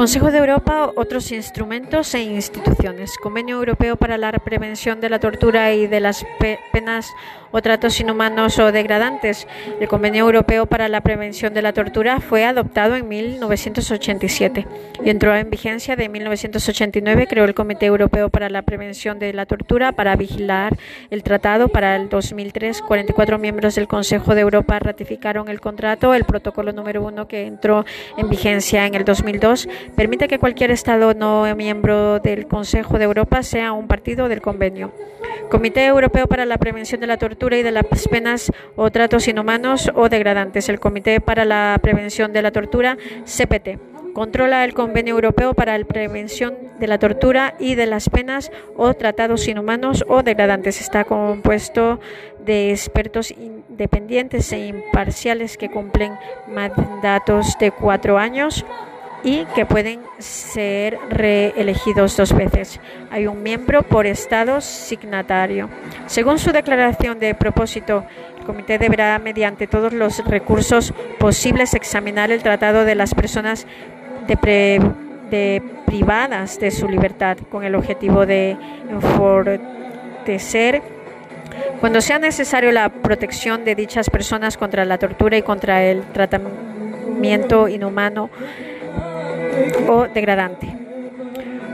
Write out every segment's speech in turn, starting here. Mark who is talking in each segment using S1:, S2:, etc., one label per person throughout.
S1: Consejo de Europa, otros instrumentos e instituciones. Convenio Europeo para la Prevención de la Tortura y de las Penas o tratos inhumanos o degradantes. El Convenio Europeo para la Prevención de la Tortura fue adoptado en 1987 y entró en vigencia de 1989. Creó el Comité Europeo para la Prevención de la Tortura para vigilar el tratado. Para el 2003, 44 miembros del Consejo de Europa ratificaron el contrato. El protocolo número uno que entró en vigencia en el 2002 permite que cualquier Estado no miembro del Consejo de Europa sea un partido del convenio. Comité Europeo para la Prevención de la Tortura y de las penas o tratos inhumanos o degradantes. El Comité para la Prevención de la Tortura, CPT. Controla el Convenio Europeo para la Prevención de la Tortura y de las penas o tratados inhumanos o degradantes. Está compuesto de expertos independientes e imparciales que cumplen mandatos de cuatro años y que pueden ser reelegidos dos veces. Hay un miembro por Estado signatario. Según su declaración de propósito, el Comité deberá, mediante todos los recursos posibles, examinar el tratado de las personas de, privadas de su libertad con el objetivo de enfortecer cuando sea necesario la protección de dichas personas contra la tortura y contra el tratamiento inhumano o degradante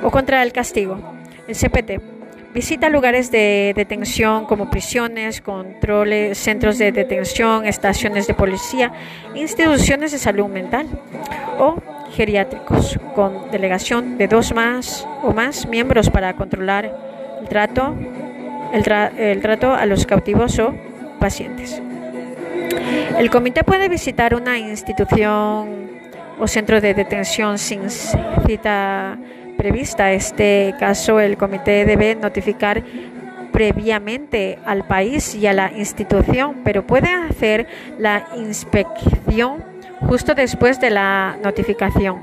S1: o contra el castigo. El CPT visita lugares de detención como prisiones, controles, centros de detención, estaciones de policía, instituciones de salud mental o geriátricos con delegación de dos más o más miembros para controlar el trato, el, el trato a los cautivos o pacientes. El comité puede visitar una institución o centro de detención sin cita prevista. Este caso, el comité debe notificar previamente al país y a la institución, pero puede hacer la inspección justo después de la notificación.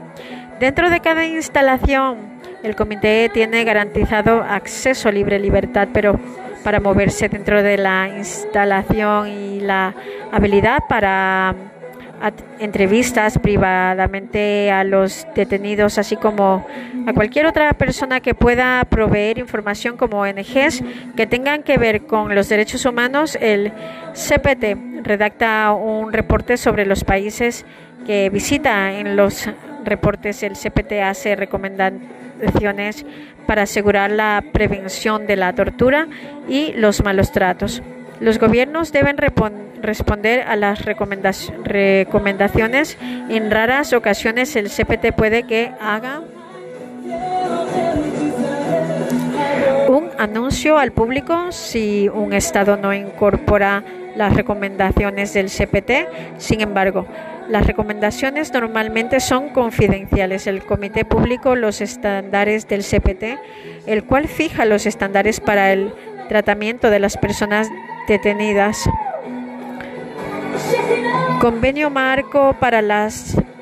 S1: Dentro de cada instalación, el comité tiene garantizado acceso libre libertad, pero para moverse dentro de la instalación y la habilidad para entrevistas privadamente a los detenidos, así como a cualquier otra persona que pueda proveer información como ONGs que tengan que ver con los derechos humanos. El CPT redacta un reporte sobre los países que visita. En los reportes el CPT hace recomendaciones para asegurar la prevención de la tortura y los malos tratos. Los gobiernos deben responder a las recomendaciones. En raras ocasiones el CPT puede que haga un anuncio al público si un Estado no incorpora las recomendaciones del CPT. Sin embargo, las recomendaciones normalmente son confidenciales. El Comité Público los estándares del CPT, el cual fija los estándares para el tratamiento de las personas detenidas. Convenio marco para la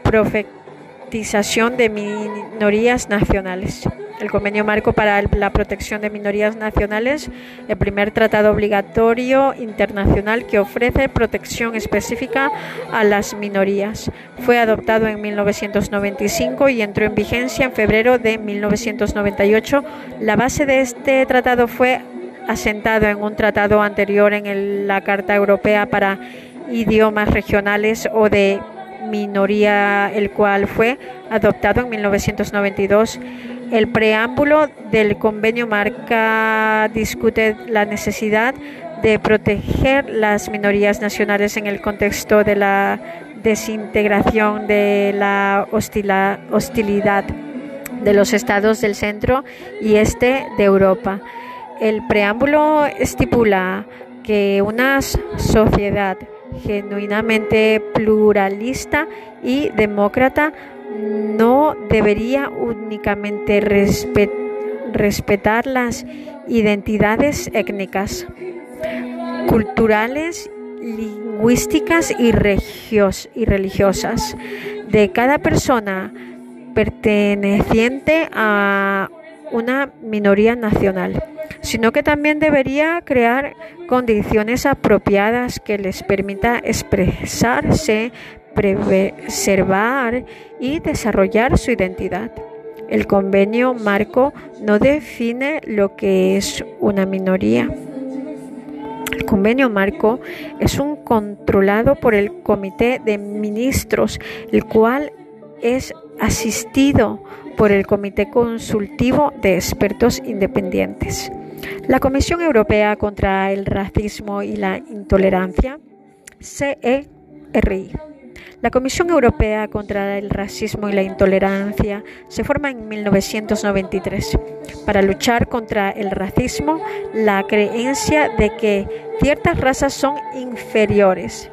S1: profetización de minorías nacionales. El convenio marco para la protección de minorías nacionales, el primer tratado obligatorio internacional que ofrece protección específica a las minorías. Fue adoptado en 1995 y entró en vigencia en febrero de 1998. La base de este tratado fue asentado en un tratado anterior en la Carta Europea para Idiomas Regionales o de Minoría, el cual fue adoptado en 1992. El preámbulo del convenio marca discute la necesidad de proteger las minorías nacionales en el contexto de la desintegración de la hostilidad de los estados del centro y este de Europa. El preámbulo estipula que una sociedad genuinamente pluralista y demócrata no debería únicamente respetar las identidades étnicas, culturales, lingüísticas y, y religiosas. De cada persona perteneciente a una minoría nacional sino que también debería crear condiciones apropiadas que les permita expresarse preservar y desarrollar su identidad. El convenio marco no define lo que es una minoría. El convenio marco es un controlado por el Comité de Ministros, el cual es asistido por el Comité Consultivo de Expertos Independientes. La Comisión Europea contra el Racismo y la Intolerancia, CERI. La Comisión Europea contra el Racismo y la Intolerancia se forma en 1993 para luchar contra el racismo, la creencia de que ciertas razas son inferiores